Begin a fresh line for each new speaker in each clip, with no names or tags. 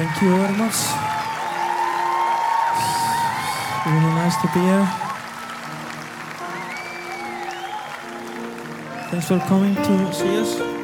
Thank you very much. It's Really nice to be here. Thanks for coming to see us.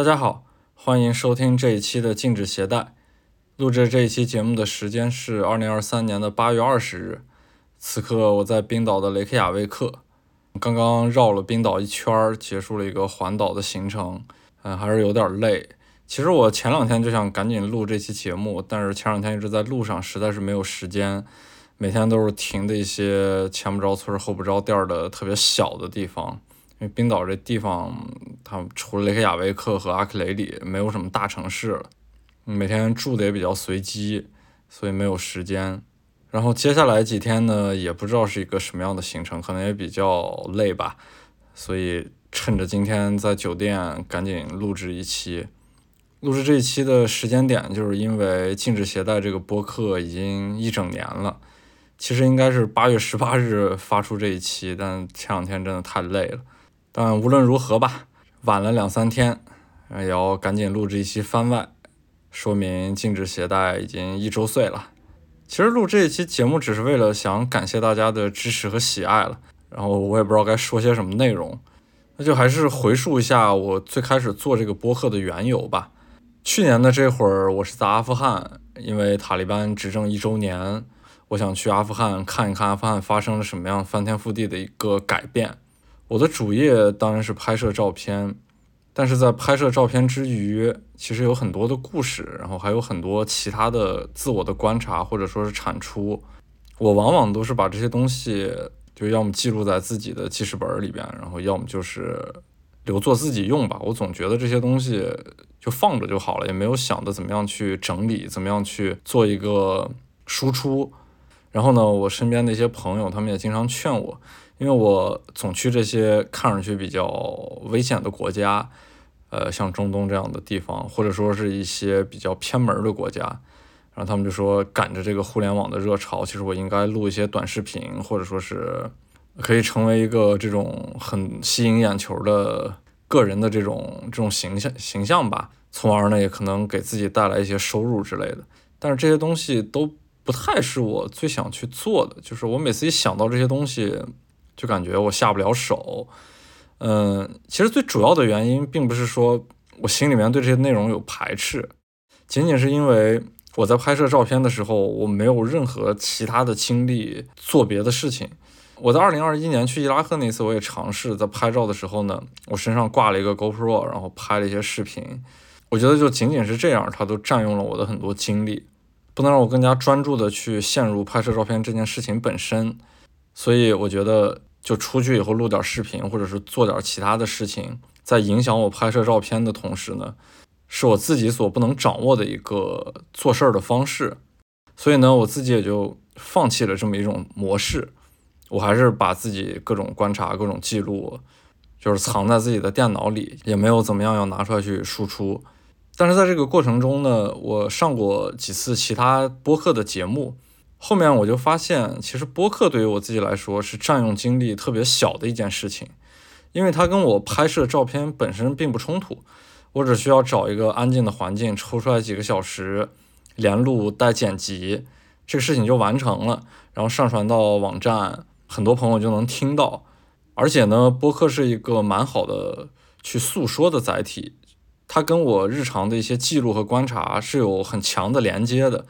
大家好，欢迎收听这一期的禁止携带。录制这一期节目的时间是二零二三年的八月二十日，此刻我在冰岛的雷克雅未克，刚刚绕了冰岛一圈，结束了一个环岛的行程，嗯，还是有点累。其实我前两天就想赶紧录这期节目，但是前两天一直在路上，实在是没有时间。每天都是停的一些前不着村后不着店的特别小的地方。因为冰岛这地方，它除了雷克雅未克和阿克雷里，没有什么大城市了。每天住的也比较随机，所以没有时间。然后接下来几天呢，也不知道是一个什么样的行程，可能也比较累吧。所以趁着今天在酒店，赶紧录制一期。录制这一期的时间点，就是因为禁止携带这个播客已经一整年了。其实应该是八月十八日发出这一期，但前两天真的太累了。但无论如何吧，晚了两三天，也要赶紧录制一期番外，说明禁止携带已经一周岁了。其实录这一期节目只是为了想感谢大家的支持和喜爱了，然后我也不知道该说些什么内容，那就还是回述一下我最开始做这个播客的缘由吧。去年的这会儿，我是在阿富汗，因为塔利班执政一周年，我想去阿富汗看一看阿富汗发生了什么样翻天覆地的一个改变。我的主业当然是拍摄照片，但是在拍摄照片之余，其实有很多的故事，然后还有很多其他的自我的观察或者说是产出。我往往都是把这些东西，就要么记录在自己的记事本里边，然后要么就是留作自己用吧。我总觉得这些东西就放着就好了，也没有想着怎么样去整理，怎么样去做一个输出。然后呢，我身边的一些朋友，他们也经常劝我。因为我总去这些看上去比较危险的国家，呃，像中东这样的地方，或者说是一些比较偏门的国家，然后他们就说赶着这个互联网的热潮，其实我应该录一些短视频，或者说是可以成为一个这种很吸引眼球的个人的这种这种形象形象吧，从而呢也可能给自己带来一些收入之类的。但是这些东西都不太是我最想去做的，就是我每次一想到这些东西。就感觉我下不了手，嗯，其实最主要的原因并不是说我心里面对这些内容有排斥，仅仅是因为我在拍摄照片的时候，我没有任何其他的精力做别的事情。我在二零二一年去伊拉克那次，我也尝试在拍照的时候呢，我身上挂了一个 GoPro，然后拍了一些视频。我觉得就仅仅是这样，它都占用了我的很多精力，不能让我更加专注的去陷入拍摄照片这件事情本身。所以我觉得。就出去以后录点视频，或者是做点其他的事情，在影响我拍摄照片的同时呢，是我自己所不能掌握的一个做事儿的方式。所以呢，我自己也就放弃了这么一种模式。我还是把自己各种观察、各种记录，就是藏在自己的电脑里，也没有怎么样要拿出来去输出。但是在这个过程中呢，我上过几次其他播客的节目。后面我就发现，其实播客对于我自己来说是占用精力特别小的一件事情，因为它跟我拍摄照片本身并不冲突，我只需要找一个安静的环境，抽出来几个小时，连录带剪辑，这个事情就完成了，然后上传到网站，很多朋友就能听到。而且呢，播客是一个蛮好的去诉说的载体，它跟我日常的一些记录和观察是有很强的连接的。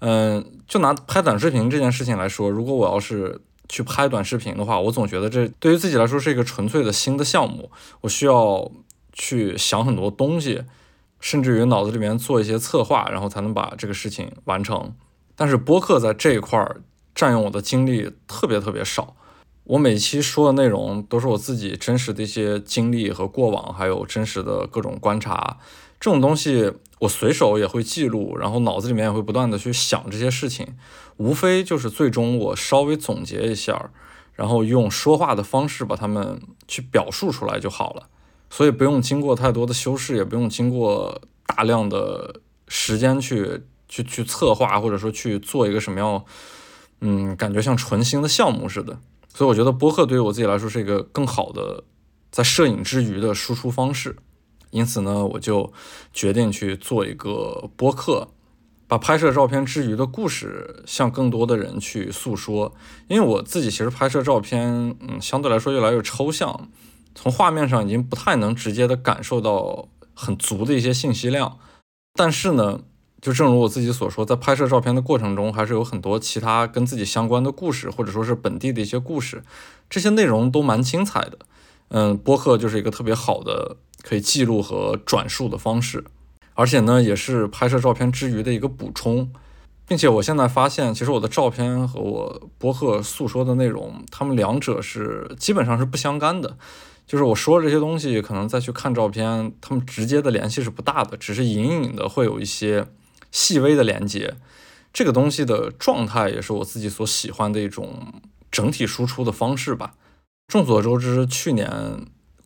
嗯，就拿拍短视频这件事情来说，如果我要是去拍短视频的话，我总觉得这对于自己来说是一个纯粹的新的项目，我需要去想很多东西，甚至于脑子里面做一些策划，然后才能把这个事情完成。但是播客在这一块儿占用我的精力特别特别少。我每期说的内容都是我自己真实的一些经历和过往，还有真实的各种观察。这种东西我随手也会记录，然后脑子里面也会不断的去想这些事情。无非就是最终我稍微总结一下，然后用说话的方式把它们去表述出来就好了。所以不用经过太多的修饰，也不用经过大量的时间去去去策划，或者说去做一个什么样，嗯，感觉像纯新的项目似的。所以我觉得播客对于我自己来说是一个更好的在摄影之余的输出方式，因此呢，我就决定去做一个播客，把拍摄照片之余的故事向更多的人去诉说。因为我自己其实拍摄照片，嗯，相对来说越来越抽象，从画面上已经不太能直接的感受到很足的一些信息量，但是呢。就正如我自己所说，在拍摄照片的过程中，还是有很多其他跟自己相关的故事，或者说是本地的一些故事，这些内容都蛮精彩的。嗯，播客就是一个特别好的可以记录和转述的方式，而且呢，也是拍摄照片之余的一个补充，并且我现在发现，其实我的照片和我播客诉说的内容，他们两者是基本上是不相干的。就是我说这些东西，可能再去看照片，他们直接的联系是不大的，只是隐隐的会有一些。细微的连接，这个东西的状态也是我自己所喜欢的一种整体输出的方式吧。众所周知，去年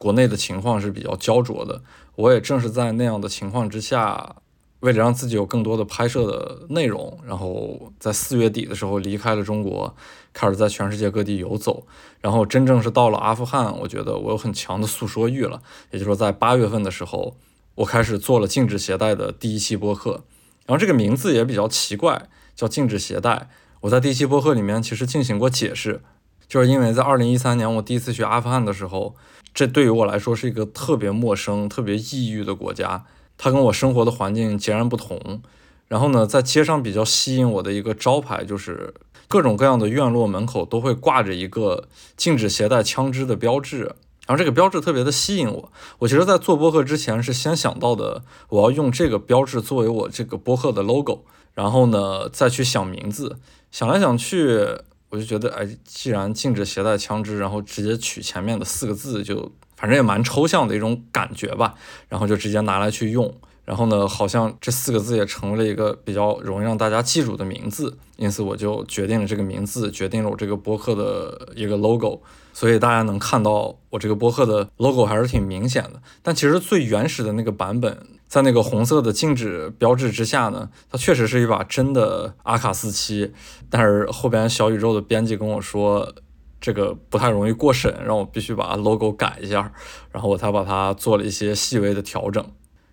国内的情况是比较焦灼的，我也正是在那样的情况之下，为了让自己有更多的拍摄的内容，然后在四月底的时候离开了中国，开始在全世界各地游走。然后真正是到了阿富汗，我觉得我有很强的诉说欲了。也就是说，在八月份的时候，我开始做了禁止携带的第一期播客。然后这个名字也比较奇怪，叫禁止携带。我在第一期播客里面其实进行过解释，就是因为在二零一三年我第一次去阿富汗的时候，这对于我来说是一个特别陌生、特别异域的国家，它跟我生活的环境截然不同。然后呢，在街上比较吸引我的一个招牌就是各种各样的院落门口都会挂着一个禁止携带枪支的标志。然后这个标志特别的吸引我，我其实，在做播客之前是先想到的，我要用这个标志作为我这个播客的 logo，然后呢，再去想名字，想来想去，我就觉得，哎，既然禁止携带枪支，然后直接取前面的四个字，就反正也蛮抽象的一种感觉吧，然后就直接拿来去用。然后呢，好像这四个字也成为了一个比较容易让大家记住的名字，因此我就决定了这个名字，决定了我这个播客的一个 logo。所以大家能看到我这个播客的 logo 还是挺明显的。但其实最原始的那个版本，在那个红色的禁止标志之下呢，它确实是一把真的阿卡四七。但是后边小宇宙的编辑跟我说，这个不太容易过审，让我必须把 logo 改一下，然后我才把它做了一些细微的调整。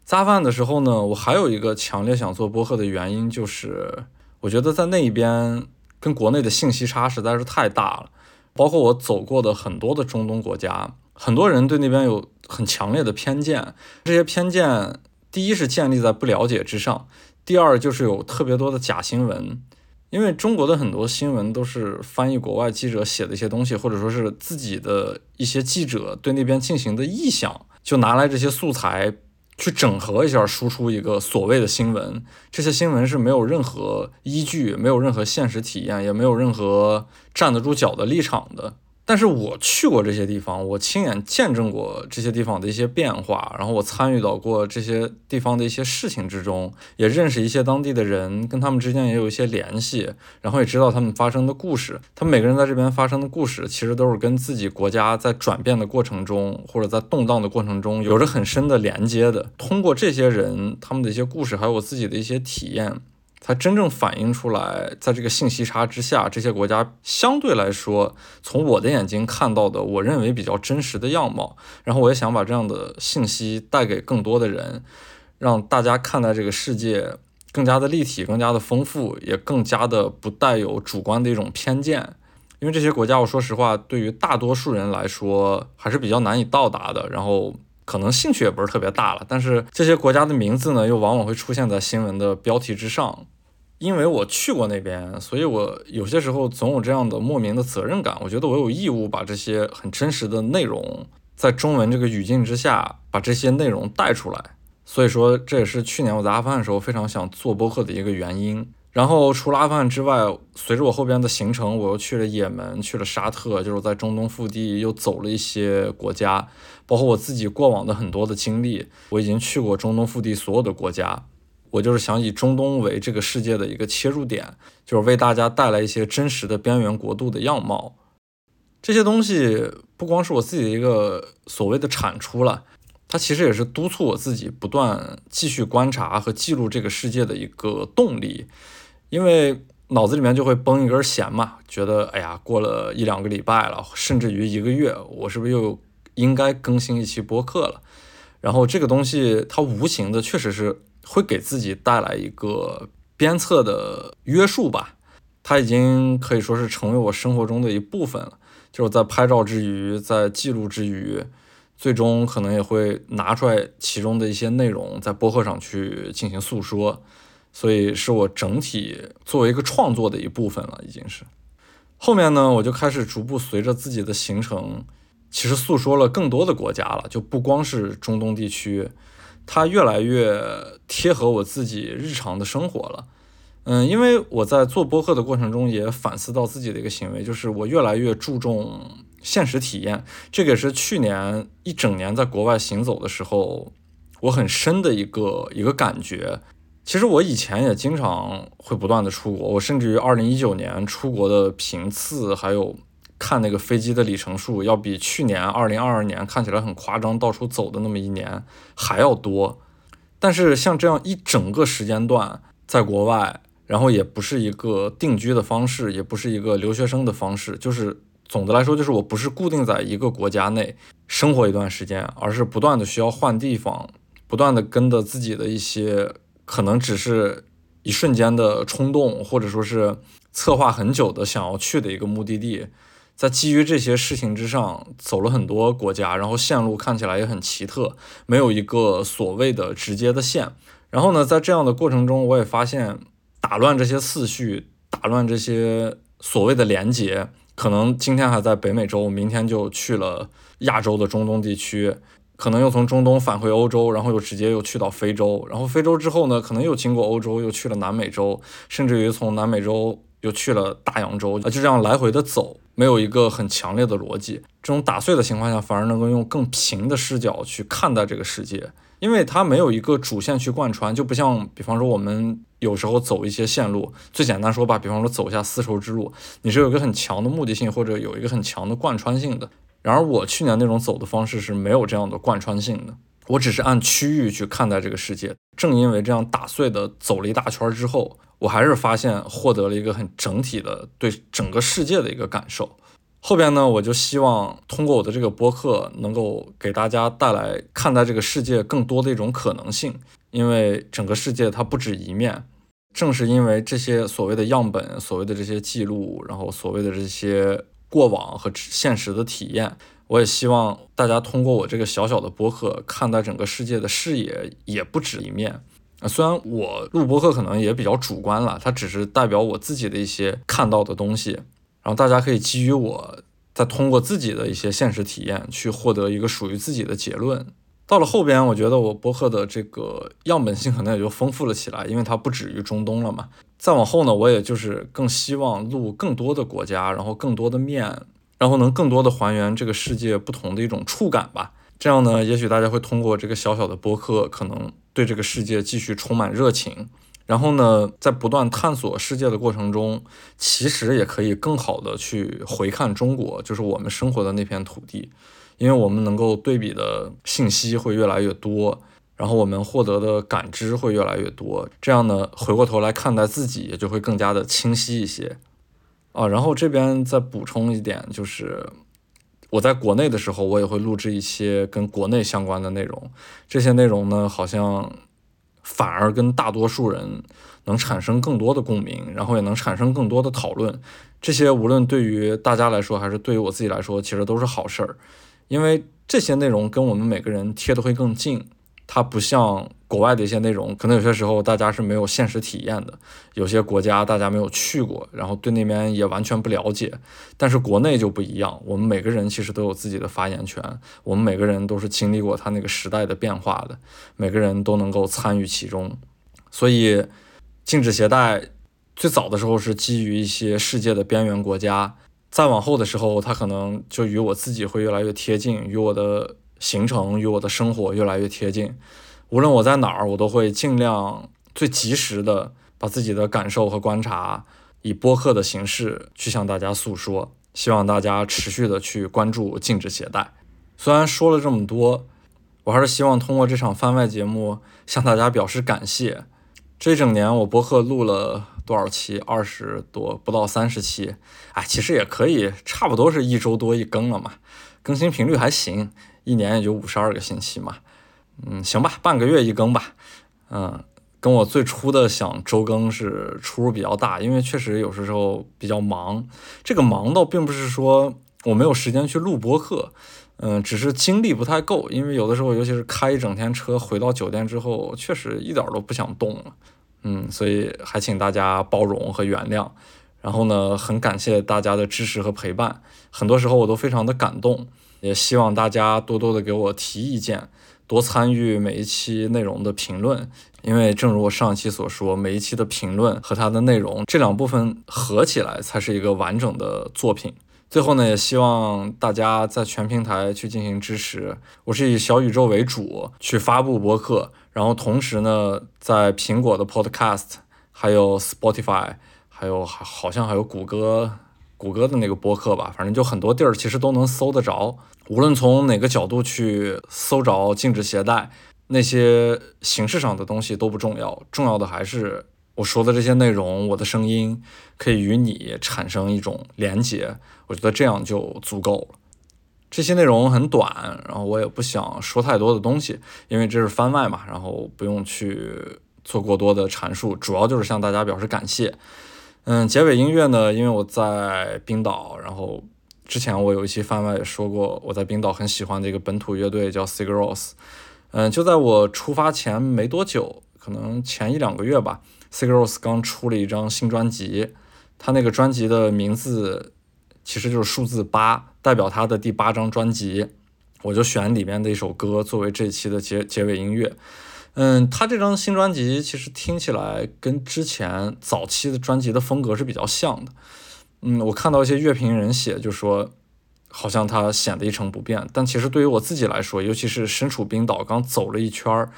扎饭的时候呢，我还有一个强烈想做播客的原因，就是我觉得在那一边跟国内的信息差实在是太大了。包括我走过的很多的中东国家，很多人对那边有很强烈的偏见。这些偏见，第一是建立在不了解之上，第二就是有特别多的假新闻。因为中国的很多新闻都是翻译国外记者写的一些东西，或者说是自己的一些记者对那边进行的臆想，就拿来这些素材。去整合一下，输出一个所谓的新闻，这些新闻是没有任何依据，没有任何现实体验，也没有任何站得住脚的立场的。但是我去过这些地方，我亲眼见证过这些地方的一些变化，然后我参与到过这些地方的一些事情之中，也认识一些当地的人，跟他们之间也有一些联系，然后也知道他们发生的故事。他们每个人在这边发生的故事，其实都是跟自己国家在转变的过程中，或者在动荡的过程中，有着很深的连接的。通过这些人他们的一些故事，还有我自己的一些体验。才真正反映出来，在这个信息差之下，这些国家相对来说，从我的眼睛看到的，我认为比较真实的样貌。然后我也想把这样的信息带给更多的人，让大家看待这个世界更加的立体、更加的丰富，也更加的不带有主观的一种偏见。因为这些国家，我说实话，对于大多数人来说还是比较难以到达的。然后。可能兴趣也不是特别大了，但是这些国家的名字呢，又往往会出现在新闻的标题之上。因为我去过那边，所以我有些时候总有这样的莫名的责任感。我觉得我有义务把这些很真实的内容，在中文这个语境之下，把这些内容带出来。所以说这也是去年我在阿富汗的时候非常想做播客的一个原因。然后除了阿富汗之外，随着我后边的行程，我又去了也门，去了沙特，就是在中东腹地又走了一些国家，包括我自己过往的很多的经历，我已经去过中东腹地所有的国家。我就是想以中东为这个世界的一个切入点，就是为大家带来一些真实的边缘国度的样貌。这些东西不光是我自己的一个所谓的产出了，它其实也是督促我自己不断继续观察和记录这个世界的一个动力。因为脑子里面就会绷一根弦嘛，觉得哎呀，过了一两个礼拜了，甚至于一个月，我是不是又应该更新一期播客了？然后这个东西它无形的确实是会给自己带来一个鞭策的约束吧，它已经可以说是成为我生活中的一部分了。就是在拍照之余，在记录之余，最终可能也会拿出来其中的一些内容，在播客上去进行诉说。所以是我整体作为一个创作的一部分了，已经是。后面呢，我就开始逐步随着自己的行程，其实诉说了更多的国家了，就不光是中东地区，它越来越贴合我自己日常的生活了。嗯，因为我在做播客的过程中也反思到自己的一个行为，就是我越来越注重现实体验，这个也是去年一整年在国外行走的时候，我很深的一个一个感觉。其实我以前也经常会不断的出国，我甚至于二零一九年出国的频次，还有看那个飞机的里程数，要比去年二零二二年看起来很夸张，到处走的那么一年还要多。但是像这样一整个时间段在国外，然后也不是一个定居的方式，也不是一个留学生的方式，就是总的来说，就是我不是固定在一个国家内生活一段时间，而是不断的需要换地方，不断的跟着自己的一些。可能只是一瞬间的冲动，或者说是策划很久的想要去的一个目的地，在基于这些事情之上走了很多国家，然后线路看起来也很奇特，没有一个所谓的直接的线。然后呢，在这样的过程中，我也发现打乱这些次序，打乱这些所谓的连接，可能今天还在北美洲，明天就去了亚洲的中东地区。可能又从中东返回欧洲，然后又直接又去到非洲，然后非洲之后呢，可能又经过欧洲，又去了南美洲，甚至于从南美洲又去了大洋洲，就这样来回的走，没有一个很强烈的逻辑。这种打碎的情况下，反而能够用更平的视角去看待这个世界，因为它没有一个主线去贯穿，就不像，比方说我们有时候走一些线路，最简单说吧，比方说走一下丝绸之路，你是有一个很强的目的性，或者有一个很强的贯穿性的。然而我去年那种走的方式是没有这样的贯穿性的，我只是按区域去看待这个世界。正因为这样打碎的走了一大圈之后，我还是发现获得了一个很整体的对整个世界的一个感受。后边呢，我就希望通过我的这个播客，能够给大家带来看待这个世界更多的一种可能性。因为整个世界它不止一面，正是因为这些所谓的样本、所谓的这些记录，然后所谓的这些。过往和现实的体验，我也希望大家通过我这个小小的播客，看待整个世界的视野也不止一面。啊，虽然我录播客可能也比较主观了，它只是代表我自己的一些看到的东西，然后大家可以基于我再通过自己的一些现实体验，去获得一个属于自己的结论。到了后边，我觉得我播客的这个样本性可能也就丰富了起来，因为它不止于中东了嘛。再往后呢，我也就是更希望录更多的国家，然后更多的面，然后能更多的还原这个世界不同的一种触感吧。这样呢，也许大家会通过这个小小的播客，可能对这个世界继续充满热情。然后呢，在不断探索世界的过程中，其实也可以更好的去回看中国，就是我们生活的那片土地。因为我们能够对比的信息会越来越多，然后我们获得的感知会越来越多，这样呢，回过头来看待自己也就会更加的清晰一些啊。然后这边再补充一点，就是我在国内的时候，我也会录制一些跟国内相关的内容，这些内容呢，好像反而跟大多数人能产生更多的共鸣，然后也能产生更多的讨论。这些无论对于大家来说，还是对于我自己来说，其实都是好事儿。因为这些内容跟我们每个人贴的会更近，它不像国外的一些内容，可能有些时候大家是没有现实体验的，有些国家大家没有去过，然后对那边也完全不了解。但是国内就不一样，我们每个人其实都有自己的发言权，我们每个人都是经历过它那个时代的变化的，每个人都能够参与其中。所以，禁止携带最早的时候是基于一些世界的边缘国家，再往后的时候，它可能就与我自己会越来越贴近，与我的。行程与我的生活越来越贴近，无论我在哪儿，我都会尽量最及时的把自己的感受和观察以播客的形式去向大家诉说。希望大家持续的去关注禁止携带。虽然说了这么多，我还是希望通过这场番外节目向大家表示感谢。这整年我播客录了多少期？二十多，不到三十期。哎，其实也可以，差不多是一周多一更了嘛，更新频率还行。一年也就五十二个星期嘛，嗯，行吧，半个月一更吧，嗯，跟我最初的想周更是出入比较大，因为确实有时候比较忙。这个忙倒并不是说我没有时间去录播客，嗯，只是精力不太够。因为有的时候，尤其是开一整天车回到酒店之后，确实一点都不想动了，嗯，所以还请大家包容和原谅。然后呢，很感谢大家的支持和陪伴，很多时候我都非常的感动。也希望大家多多的给我提意见，多参与每一期内容的评论，因为正如我上期所说，每一期的评论和它的内容这两部分合起来才是一个完整的作品。最后呢，也希望大家在全平台去进行支持。我是以小宇宙为主去发布播客，然后同时呢，在苹果的 Podcast，还有 Spotify，还有好像还有谷歌。谷歌的那个播客吧，反正就很多地儿其实都能搜得着。无论从哪个角度去搜着禁止携带，那些形式上的东西都不重要，重要的还是我说的这些内容，我的声音可以与你产生一种连接。我觉得这样就足够了。这些内容很短，然后我也不想说太多的东西，因为这是番外嘛，然后不用去做过多的阐述，主要就是向大家表示感谢。嗯，结尾音乐呢？因为我在冰岛，然后之前我有一期番外也说过，我在冰岛很喜欢的一个本土乐队叫 Sigaros。嗯，就在我出发前没多久，可能前一两个月吧，Sigaros 刚出了一张新专辑，他那个专辑的名字其实就是数字八，代表他的第八张专辑，我就选里面的一首歌作为这期的结结尾音乐。嗯，他这张新专辑其实听起来跟之前早期的专辑的风格是比较像的。嗯，我看到一些乐评人写，就说好像他显得一成不变。但其实对于我自己来说，尤其是身处冰岛，刚走了一圈儿，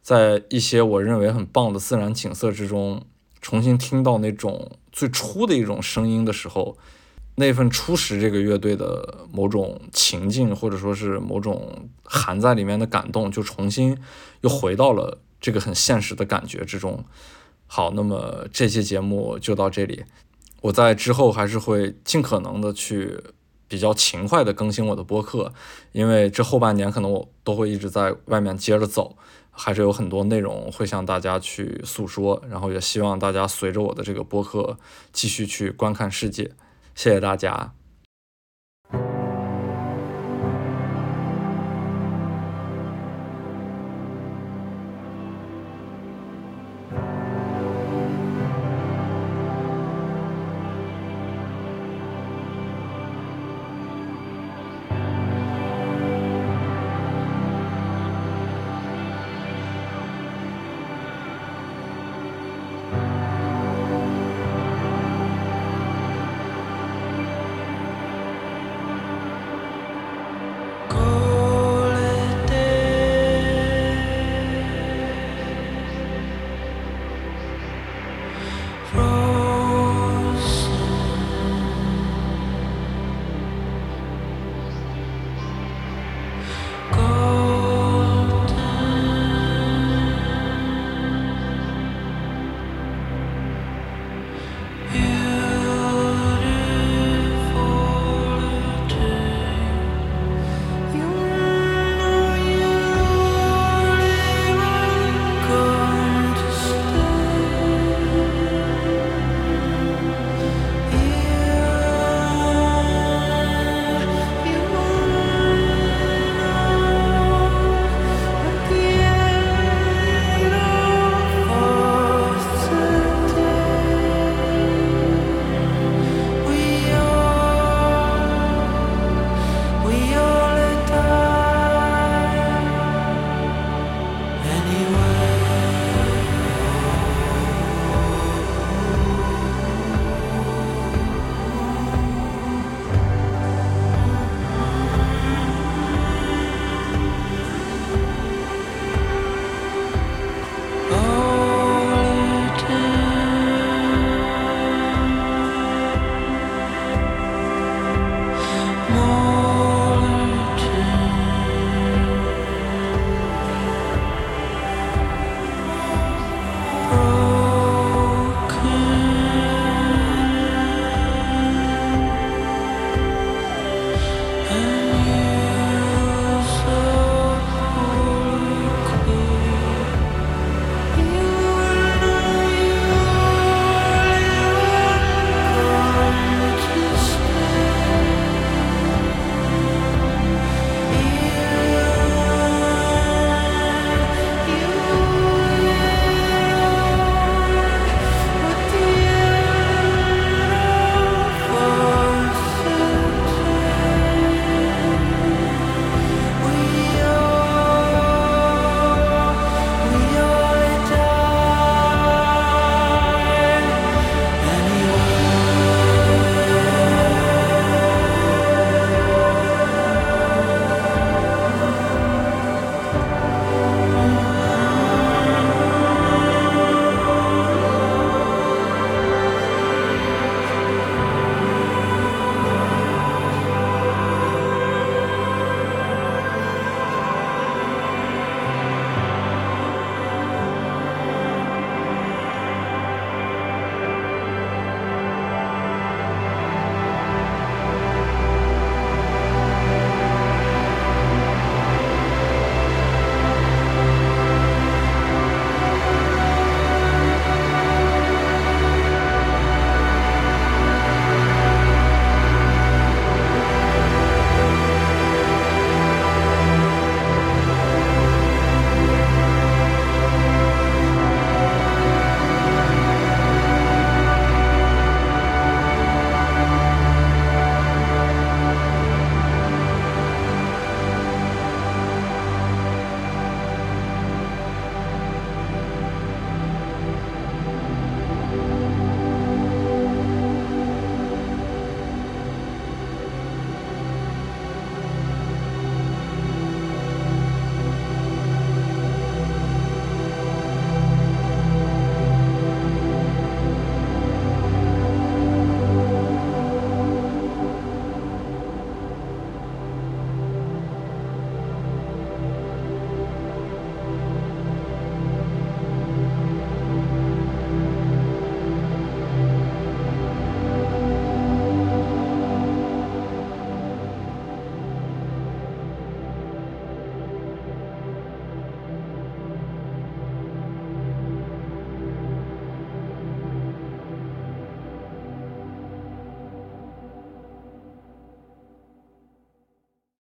在一些我认为很棒的自然景色之中，重新听到那种最初的一种声音的时候。那份初识这个乐队的某种情境，或者说是某种含在里面的感动，就重新又回到了这个很现实的感觉之中。好，那么这期节目就到这里。我在之后还是会尽可能的去比较勤快的更新我的播客，因为这后半年可能我都会一直在外面接着走，还是有很多内容会向大家去诉说，然后也希望大家随着我的这个播客继续去观看世界。谢谢大家。